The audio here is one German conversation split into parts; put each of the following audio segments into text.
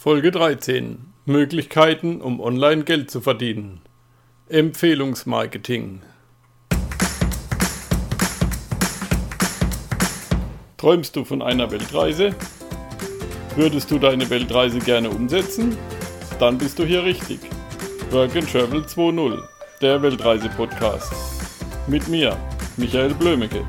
Folge 13. Möglichkeiten, um online Geld zu verdienen. Empfehlungsmarketing. Träumst du von einer Weltreise? Würdest du deine Weltreise gerne umsetzen? Dann bist du hier richtig. Work and Travel 2.0, der Weltreise-Podcast. Mit mir, Michael Blömecke.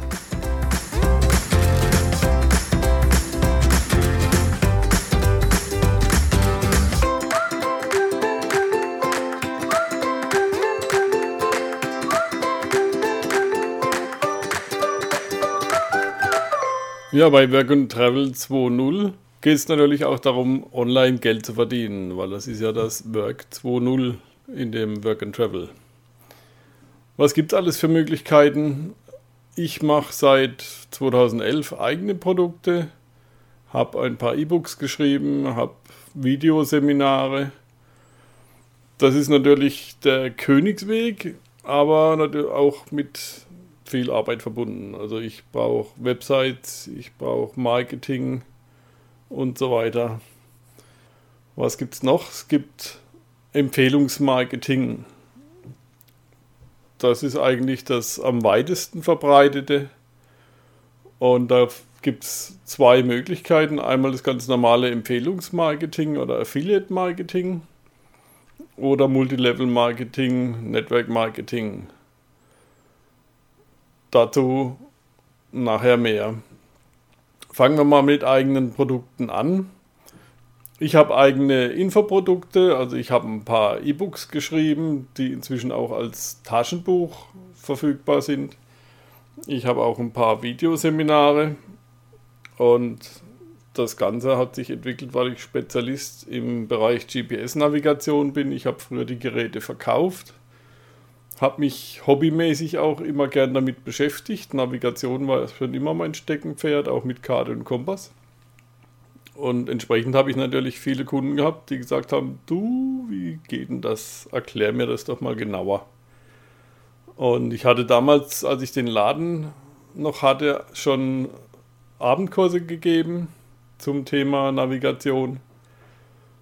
Ja, bei Work and Travel 2.0 geht es natürlich auch darum, online Geld zu verdienen, weil das ist ja das Work 2.0 in dem Work and Travel. Was gibt es alles für Möglichkeiten? Ich mache seit 2011 eigene Produkte, habe ein paar E-Books geschrieben, habe Videoseminare. Das ist natürlich der Königsweg, aber natürlich auch mit viel Arbeit verbunden. Also ich brauche Websites, ich brauche Marketing und so weiter. Was gibt es noch? Es gibt Empfehlungsmarketing. Das ist eigentlich das am weitesten verbreitete. Und da gibt es zwei Möglichkeiten. Einmal das ganz normale Empfehlungsmarketing oder Affiliate Marketing oder Multilevel Marketing, Network Marketing. Dazu nachher mehr. Fangen wir mal mit eigenen Produkten an. Ich habe eigene Infoprodukte, also ich habe ein paar E-Books geschrieben, die inzwischen auch als Taschenbuch verfügbar sind. Ich habe auch ein paar Videoseminare und das Ganze hat sich entwickelt, weil ich Spezialist im Bereich GPS-Navigation bin. Ich habe früher die Geräte verkauft habe mich hobbymäßig auch immer gern damit beschäftigt. Navigation war schon immer mein Steckenpferd, auch mit Karte und Kompass. Und entsprechend habe ich natürlich viele Kunden gehabt, die gesagt haben, du, wie geht denn das? Erklär mir das doch mal genauer. Und ich hatte damals, als ich den Laden noch hatte, schon Abendkurse gegeben zum Thema Navigation.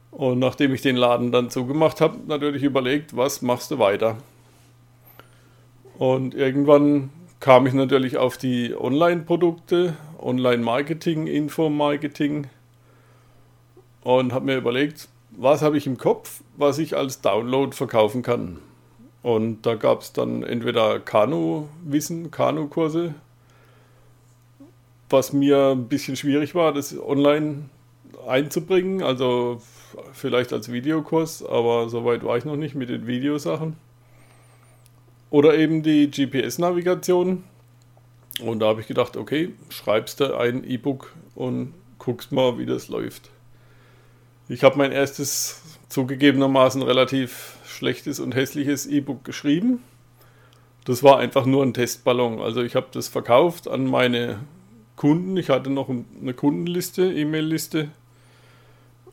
Und nachdem ich den Laden dann zugemacht habe, natürlich überlegt, was machst du weiter? Und irgendwann kam ich natürlich auf die Online-Produkte, Online-Marketing, Info-Marketing und habe mir überlegt, was habe ich im Kopf, was ich als Download verkaufen kann. Und da gab es dann entweder Kanu-Wissen, Kanu-Kurse, was mir ein bisschen schwierig war, das online einzubringen, also vielleicht als Videokurs, aber soweit war ich noch nicht mit den Videosachen. Oder eben die GPS-Navigation. Und da habe ich gedacht, okay, schreibst du ein E-Book und guckst mal, wie das läuft. Ich habe mein erstes zugegebenermaßen relativ schlechtes und hässliches E-Book geschrieben. Das war einfach nur ein Testballon. Also ich habe das verkauft an meine Kunden. Ich hatte noch eine Kundenliste, E-Mail-Liste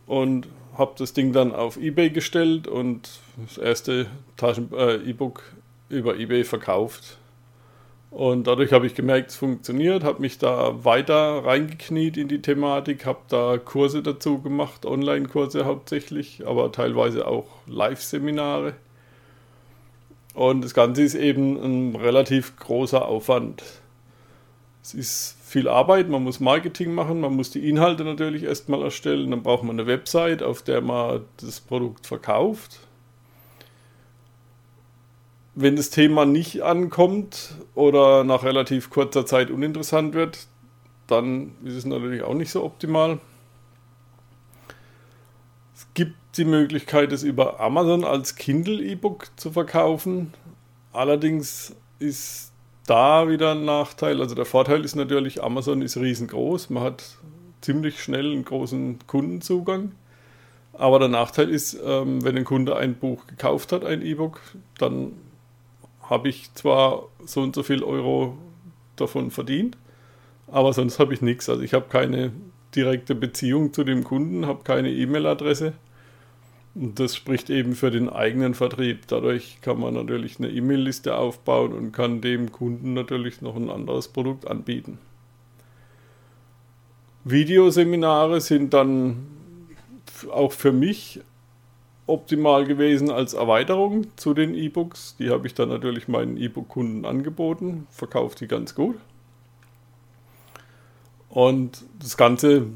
und habe das Ding dann auf eBay gestellt und das erste äh, E-Book über eBay verkauft. Und dadurch habe ich gemerkt, es funktioniert, habe mich da weiter reingekniet in die Thematik, habe da Kurse dazu gemacht, Online-Kurse hauptsächlich, aber teilweise auch Live-Seminare. Und das Ganze ist eben ein relativ großer Aufwand. Es ist viel Arbeit, man muss Marketing machen, man muss die Inhalte natürlich erstmal erstellen, dann braucht man eine Website, auf der man das Produkt verkauft wenn das Thema nicht ankommt oder nach relativ kurzer Zeit uninteressant wird, dann ist es natürlich auch nicht so optimal. Es gibt die Möglichkeit, es über Amazon als Kindle-E-Book zu verkaufen. Allerdings ist da wieder ein Nachteil. Also der Vorteil ist natürlich, Amazon ist riesengroß. Man hat ziemlich schnell einen großen Kundenzugang. Aber der Nachteil ist, ähm, wenn ein Kunde ein Buch gekauft hat, ein E-Book, dann habe ich zwar so und so viel Euro davon verdient, aber sonst habe ich nichts. Also ich habe keine direkte Beziehung zu dem Kunden, habe keine E-Mail-Adresse. Und das spricht eben für den eigenen Vertrieb. Dadurch kann man natürlich eine E-Mail-Liste aufbauen und kann dem Kunden natürlich noch ein anderes Produkt anbieten. Videoseminare sind dann auch für mich optimal gewesen als Erweiterung zu den E-Books. Die habe ich dann natürlich meinen E-Book-Kunden angeboten, verkauft die ganz gut. Und das Ganze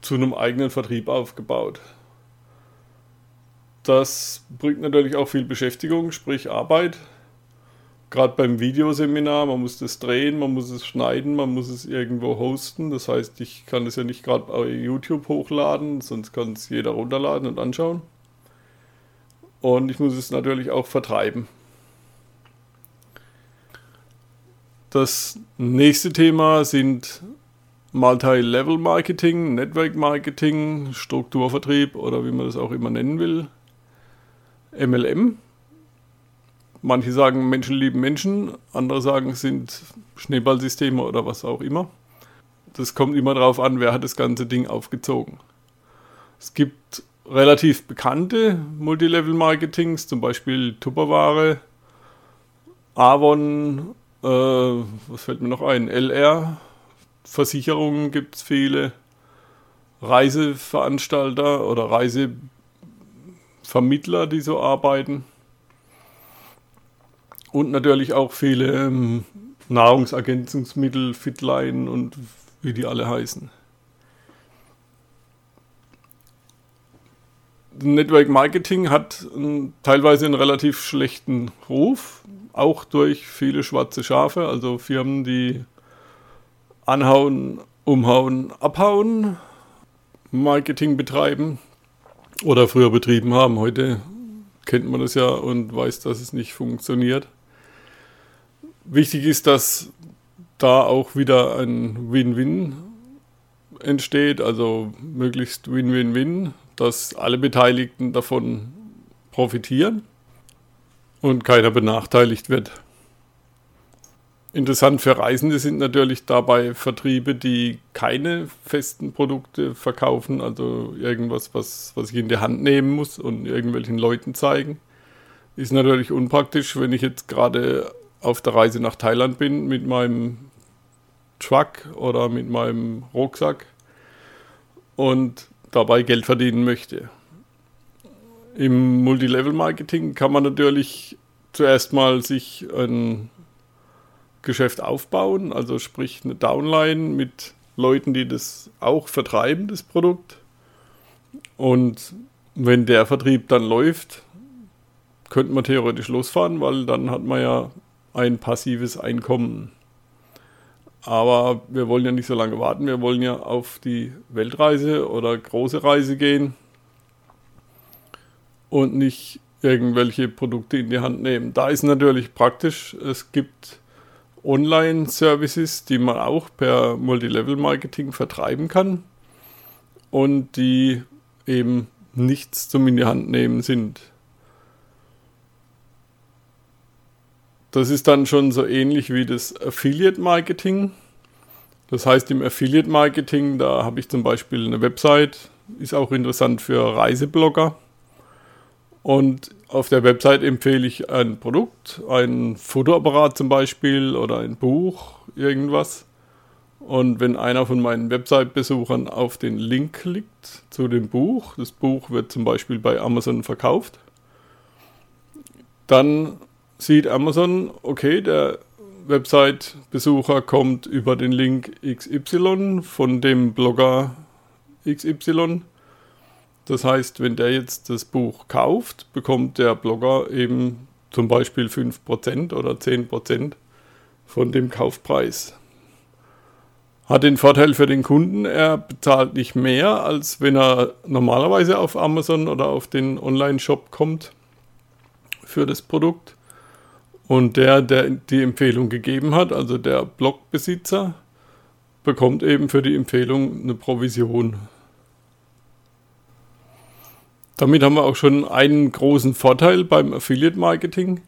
zu einem eigenen Vertrieb aufgebaut. Das bringt natürlich auch viel Beschäftigung, sprich Arbeit. Gerade beim Videoseminar, man muss das drehen, man muss es schneiden, man muss es irgendwo hosten. Das heißt, ich kann es ja nicht gerade bei YouTube hochladen, sonst kann es jeder runterladen und anschauen. Und ich muss es natürlich auch vertreiben. Das nächste Thema sind Multi-Level-Marketing, Network-Marketing, Strukturvertrieb oder wie man das auch immer nennen will. MLM. Manche sagen, Menschen lieben Menschen, andere sagen, es sind Schneeballsysteme oder was auch immer. Das kommt immer darauf an, wer hat das ganze Ding aufgezogen. Es gibt relativ bekannte Multilevel-Marketings, zum Beispiel Tupperware, Avon, äh, was fällt mir noch ein, LR, Versicherungen gibt es viele, Reiseveranstalter oder Reisevermittler, die so arbeiten. Und natürlich auch viele ähm, Nahrungsergänzungsmittel, Fitline und wie die alle heißen. Network Marketing hat teilweise einen relativ schlechten Ruf, auch durch viele schwarze Schafe, also Firmen, die anhauen, umhauen, abhauen, Marketing betreiben oder früher betrieben haben. Heute kennt man das ja und weiß, dass es nicht funktioniert. Wichtig ist, dass da auch wieder ein Win-Win entsteht, also möglichst Win-Win-Win, dass alle Beteiligten davon profitieren und keiner benachteiligt wird. Interessant für Reisende sind natürlich dabei Vertriebe, die keine festen Produkte verkaufen, also irgendwas, was, was ich in die Hand nehmen muss und irgendwelchen Leuten zeigen. Ist natürlich unpraktisch, wenn ich jetzt gerade auf der Reise nach Thailand bin mit meinem Truck oder mit meinem Rucksack und dabei Geld verdienen möchte. Im Multilevel-Marketing kann man natürlich zuerst mal sich ein Geschäft aufbauen, also sprich eine Downline mit Leuten, die das auch vertreiben, das Produkt. Und wenn der Vertrieb dann läuft, könnte man theoretisch losfahren, weil dann hat man ja ein passives Einkommen. Aber wir wollen ja nicht so lange warten, wir wollen ja auf die Weltreise oder große Reise gehen und nicht irgendwelche Produkte in die Hand nehmen. Da ist natürlich praktisch, es gibt Online-Services, die man auch per Multilevel-Marketing vertreiben kann und die eben nichts zum in die Hand nehmen sind. Das ist dann schon so ähnlich wie das Affiliate-Marketing. Das heißt, im Affiliate-Marketing, da habe ich zum Beispiel eine Website, ist auch interessant für Reiseblogger. Und auf der Website empfehle ich ein Produkt, ein Fotoapparat zum Beispiel oder ein Buch, irgendwas. Und wenn einer von meinen Website-Besuchern auf den Link klickt zu dem Buch, das Buch wird zum Beispiel bei Amazon verkauft, dann sieht Amazon, okay, der Website-Besucher kommt über den Link XY von dem Blogger XY das heißt, wenn der jetzt das Buch kauft, bekommt der Blogger eben zum Beispiel 5% oder 10% von dem Kaufpreis. Hat den Vorteil für den Kunden, er bezahlt nicht mehr, als wenn er normalerweise auf Amazon oder auf den Online-Shop kommt für das Produkt. Und der, der die Empfehlung gegeben hat, also der Blogbesitzer, bekommt eben für die Empfehlung eine Provision. Damit haben wir auch schon einen großen Vorteil beim Affiliate Marketing.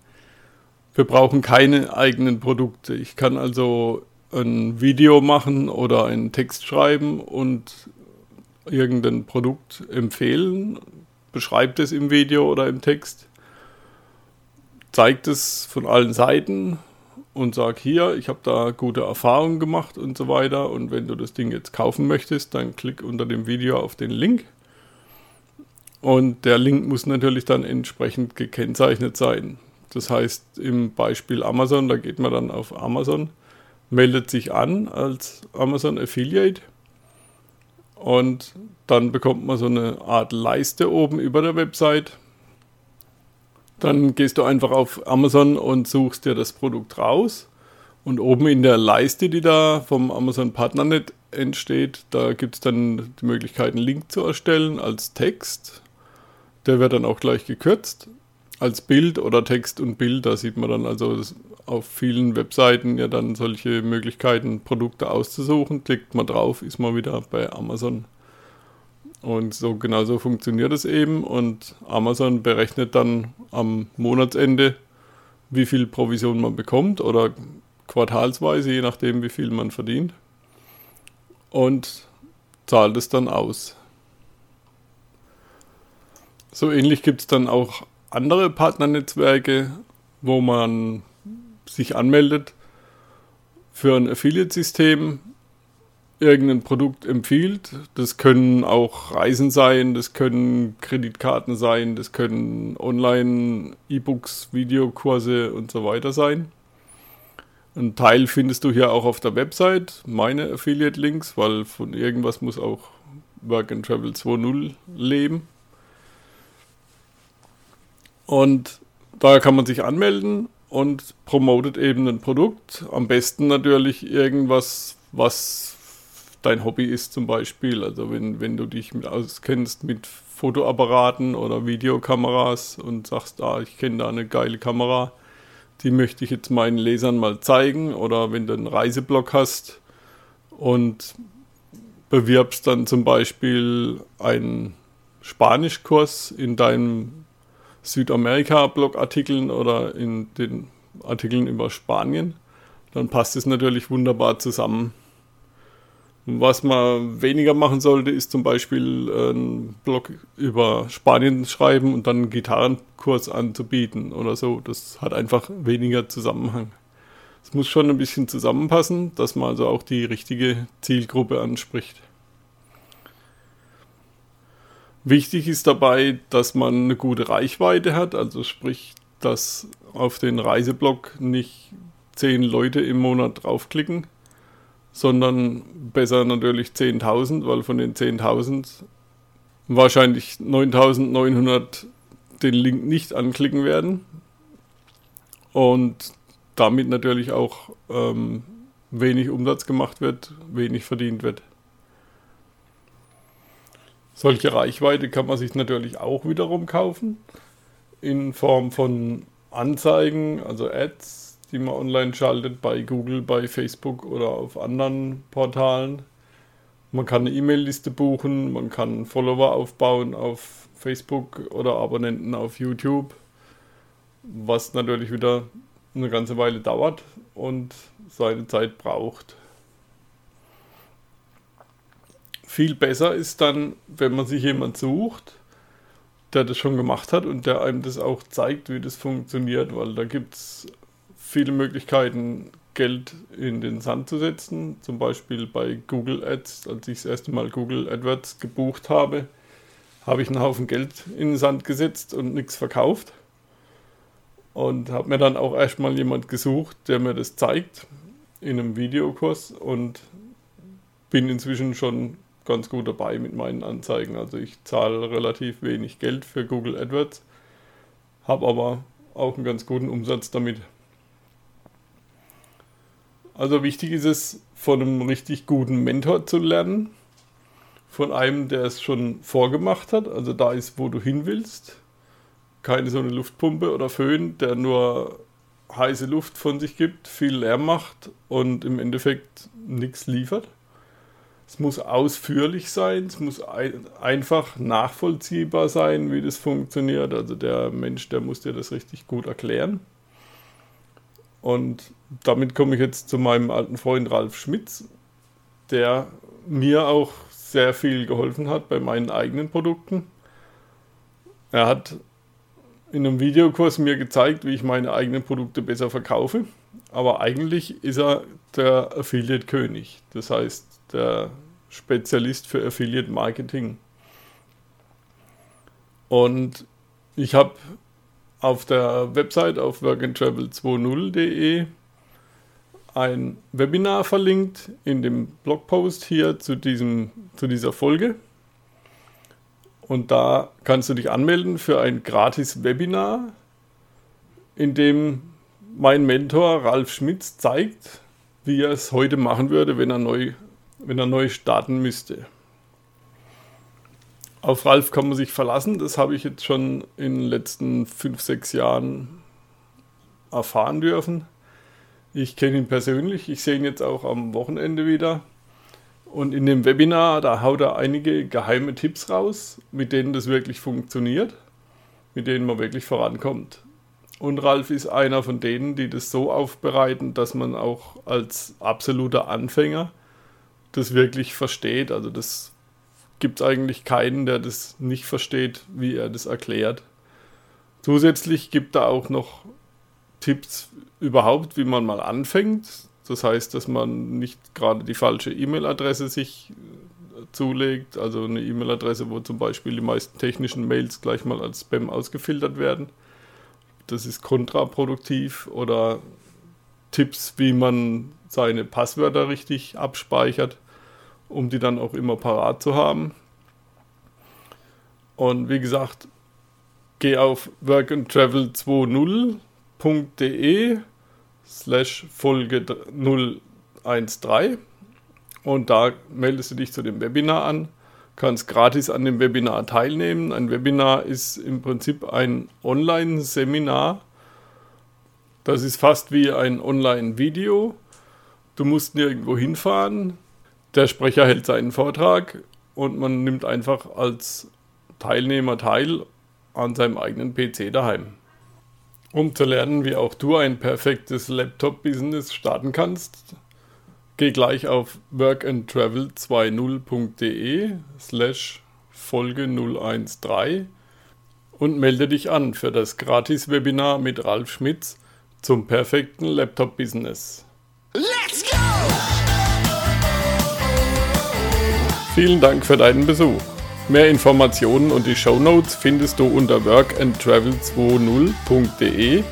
Wir brauchen keine eigenen Produkte. Ich kann also ein Video machen oder einen Text schreiben und irgendein Produkt empfehlen, beschreibt es im Video oder im Text, zeigt es von allen Seiten und sagt hier, ich habe da gute Erfahrungen gemacht und so weiter und wenn du das Ding jetzt kaufen möchtest, dann klick unter dem Video auf den Link Und der Link muss natürlich dann entsprechend gekennzeichnet sein. Das heißt, im Beispiel Amazon, da geht man dann auf Amazon, meldet sich an als Amazon Affiliate und dann bekommt man so eine Art Leiste oben über der Website. Dann gehst du einfach auf Amazon und suchst dir das Produkt raus. Und oben in der Leiste, die da vom Amazon Partnernet entsteht, da gibt es dann die Möglichkeit, einen Link zu erstellen als Text. Der wird dann auch gleich gekürzt als Bild oder Text und Bild. Da sieht man dann also auf vielen Webseiten ja dann solche Möglichkeiten, Produkte auszusuchen. Klickt man drauf, ist man wieder bei Amazon. Und so genau so funktioniert es eben. Und Amazon berechnet dann am Monatsende, wie viel Provision man bekommt oder quartalsweise, je nachdem, wie viel man verdient. Und zahlt es dann aus. So ähnlich gibt es dann auch andere Partnernetzwerke, wo man sich anmeldet für ein Affiliate-System, irgendein Produkt empfiehlt. Das können auch Reisen sein, das können Kreditkarten sein, das können Online-E-Books, Videokurse und so weiter sein. Ein Teil findest du hier auch auf der Website, meine Affiliate-Links, weil von irgendwas muss auch Work and Travel 2.0 leben. Und da kann man sich anmelden und promotet eben ein Produkt. Am besten natürlich irgendwas, was dein Hobby ist zum Beispiel. Also wenn, wenn du dich mit auskennst mit Fotoapparaten oder Videokameras und sagst, ah, ich kenne da eine geile Kamera, die möchte ich jetzt meinen Lesern mal zeigen. Oder wenn du einen Reiseblog hast und bewirbst dann zum Beispiel einen Spanischkurs in deinem Südamerika-Blogartikeln oder in den Artikeln über Spanien, dann passt es natürlich wunderbar zusammen. Was man weniger machen sollte, ist zum Beispiel einen Blog über Spanien schreiben und dann einen Gitarrenkurs anzubieten oder so. Das hat einfach weniger Zusammenhang. Es muss schon ein bisschen zusammenpassen, dass man also auch die richtige Zielgruppe anspricht. Wichtig ist dabei, dass man eine gute Reichweite hat, also sprich, dass auf den Reiseblog nicht zehn Leute im Monat draufklicken, sondern besser natürlich 10.000, weil von den 10.000 wahrscheinlich 9.900 den Link nicht anklicken werden und damit natürlich auch ähm, wenig Umsatz gemacht wird, wenig verdient wird. Solche Reichweite kann man sich natürlich auch wiederum kaufen in Form von Anzeigen, also Ads, die man online schaltet bei Google, bei Facebook oder auf anderen Portalen. Man kann eine E-Mail-Liste buchen, man kann Follower aufbauen auf Facebook oder Abonnenten auf YouTube, was natürlich wieder eine ganze Weile dauert und seine Zeit braucht. Viel besser ist dann, wenn man sich jemand sucht, der das schon gemacht hat und der einem das auch zeigt, wie das funktioniert, weil da gibt es viele Möglichkeiten, Geld in den Sand zu setzen. Zum Beispiel bei Google Ads, als ich das erste Mal Google AdWords gebucht habe, habe ich einen Haufen Geld in den Sand gesetzt und nichts verkauft. Und habe mir dann auch erstmal jemand gesucht, der mir das zeigt in einem Videokurs und bin inzwischen schon ganz gut dabei mit meinen Anzeigen. Also ich zahle relativ wenig Geld für Google AdWords, habe aber auch einen ganz guten Umsatz damit. Also wichtig ist es, von einem richtig guten Mentor zu lernen, von einem, der es schon vorgemacht hat, also da ist, wo du hin willst. Keine so eine Luftpumpe oder Föhn, der nur heiße Luft von sich gibt, viel Lärm macht und im Endeffekt nichts liefert. Es muss ausführlich sein, es muss ein, einfach nachvollziehbar sein, wie das funktioniert. Also der Mensch, der muss dir das richtig gut erklären. Und damit komme ich jetzt zu meinem alten Freund Ralf Schmitz, der mir auch sehr viel geholfen hat bei meinen eigenen Produkten. Er hat in einem Videokurs mir gezeigt, wie ich meine eigenen Produkte besser verkaufe. Aber eigentlich ist er der Affiliate-König. Das heißt, der Spezialist für Affiliate Marketing. Und ich habe auf der Website auf workandtravel20.de ein Webinar verlinkt in dem Blogpost hier zu, diesem, zu dieser Folge. Und da kannst du dich anmelden für ein gratis Webinar, in dem mein Mentor Ralf Schmitz zeigt, wie er es heute machen würde, wenn er neu, wenn er neu starten müsste. Auf Ralf kann man sich verlassen, das habe ich jetzt schon in den letzten fünf, sechs Jahren erfahren dürfen. Ich kenne ihn persönlich, ich sehe ihn jetzt auch am Wochenende wieder. Und in dem Webinar, da haut er einige geheime Tipps raus, mit denen das wirklich funktioniert, mit denen man wirklich vorankommt. Und Ralf ist einer von denen, die das so aufbereiten, dass man auch als absoluter Anfänger das wirklich versteht. Also das gibt es eigentlich keinen, der das nicht versteht, wie er das erklärt. Zusätzlich gibt er auch noch Tipps überhaupt, wie man mal anfängt. Das heißt, dass man nicht gerade die falsche E-Mail-Adresse sich zulegt, also eine E-Mail-Adresse, wo zum Beispiel die meisten technischen Mails gleich mal als Spam ausgefiltert werden das ist kontraproduktiv oder Tipps, wie man seine Passwörter richtig abspeichert, um die dann auch immer parat zu haben. Und wie gesagt, geh auf workandtravel20.de slash Folge 013 und da meldest du dich zu dem Webinar an kannst gratis an dem Webinar teilnehmen. Ein Webinar ist im Prinzip ein Online-Seminar. Das ist fast wie ein Online-Video. Du musst nirgendwo hinfahren. Der Sprecher hält seinen Vortrag und man nimmt einfach als Teilnehmer teil an seinem eigenen PC daheim. Um zu lernen, wie auch du ein perfektes Laptop-Business starten kannst, Geh gleich auf workandtravel20.de slash Folge 013 und melde dich an für das Gratis-Webinar mit Ralf Schmitz zum perfekten Laptop-Business. Vielen Dank für deinen Besuch. Mehr Informationen und die Show Notes findest du unter workandtravel20.de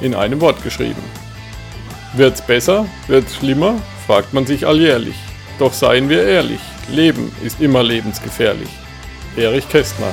in einem Wort geschrieben. Wird's besser? Wird's schlimmer? fragt man sich alljährlich. Doch seien wir ehrlich, Leben ist immer lebensgefährlich. Erich Kästner